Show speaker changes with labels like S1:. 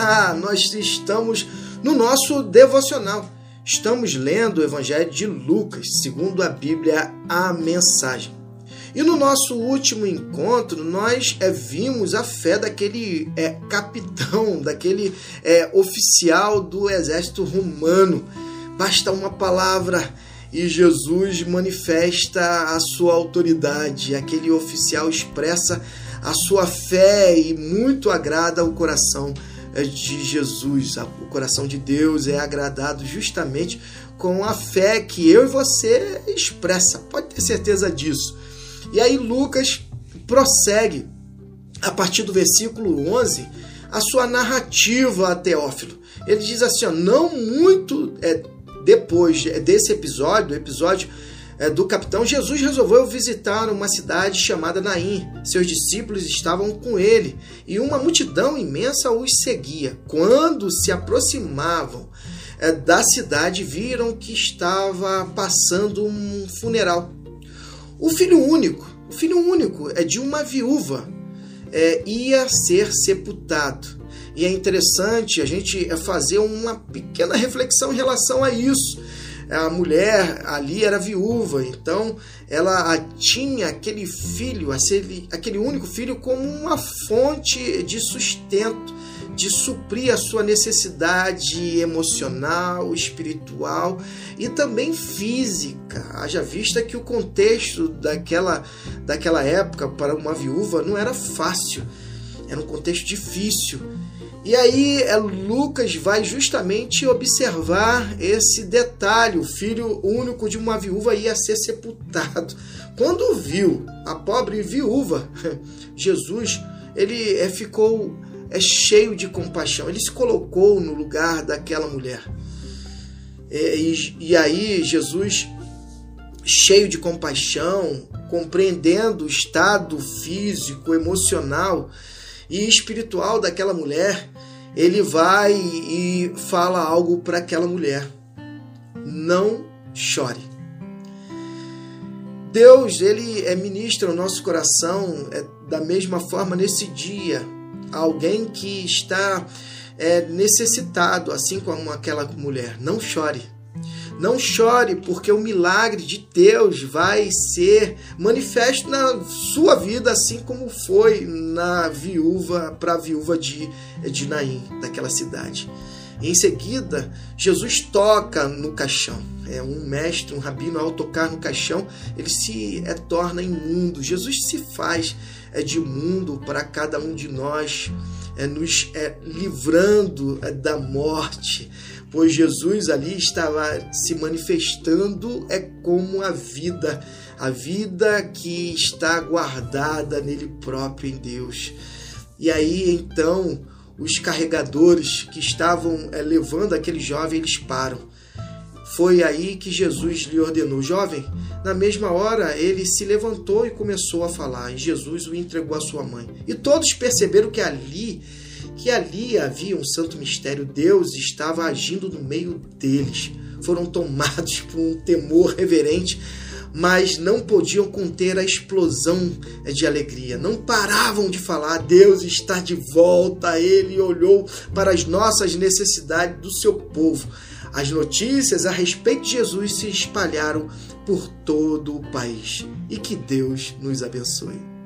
S1: Olá, nós estamos no nosso devocional. Estamos lendo o Evangelho de Lucas, segundo a Bíblia, a mensagem. E no nosso último encontro, nós é, vimos a fé daquele é, capitão, daquele é, oficial do exército romano. Basta uma palavra e Jesus manifesta a sua autoridade. Aquele oficial expressa a sua fé e muito agrada o coração de Jesus. O coração de Deus é agradado justamente com a fé que eu e você expressa. Pode ter certeza disso. E aí Lucas prossegue a partir do versículo 11 a sua narrativa a Teófilo. Ele diz assim, ó, não muito é, depois desse episódio, episódio é, do capitão, Jesus resolveu visitar uma cidade chamada Naim. Seus discípulos estavam com ele e uma multidão imensa os seguia. Quando se aproximavam é, da cidade, viram que estava passando um funeral. O filho único, o filho único é de uma viúva, é, ia ser sepultado. E é interessante a gente fazer uma pequena reflexão em relação a isso a mulher ali era viúva, então ela tinha aquele filho, aquele único filho, como uma fonte de sustento, de suprir a sua necessidade emocional, espiritual e também física. Haja vista que o contexto daquela, daquela época para uma viúva não era fácil, era um contexto difícil. E aí é, Lucas vai justamente observar esse detalhe: o filho único de uma viúva ia ser sepultado. Quando viu a pobre viúva, Jesus ele é, ficou é, cheio de compaixão. Ele se colocou no lugar daquela mulher. É, e, e aí Jesus, cheio de compaixão, compreendendo o estado físico, emocional e espiritual daquela mulher, ele vai e fala algo para aquela mulher: não chore. Deus, ele é ministra o nosso coração é, da mesma forma nesse dia. Alguém que está é, necessitado, assim como aquela mulher, não chore. Não chore, porque o milagre de Deus vai ser manifesto na sua vida, assim como foi na viúva, para a viúva de, de Naim, daquela cidade. Em seguida, Jesus toca no caixão. É um mestre, um rabino, ao tocar no caixão, ele se é, torna imundo. Jesus se faz é, de mundo para cada um de nós, é, nos é, livrando é, da morte pois Jesus ali estava se manifestando é como a vida, a vida que está guardada nele próprio em Deus. E aí então os carregadores que estavam é, levando aquele jovem eles param. Foi aí que Jesus lhe ordenou, jovem. Na mesma hora ele se levantou e começou a falar. E Jesus o entregou à sua mãe. E todos perceberam que ali que ali havia um santo mistério, Deus estava agindo no meio deles. Foram tomados por um temor reverente, mas não podiam conter a explosão de alegria. Não paravam de falar: Deus está de volta. Ele olhou para as nossas necessidades do seu povo. As notícias a respeito de Jesus se espalharam por todo o país. E que Deus nos abençoe.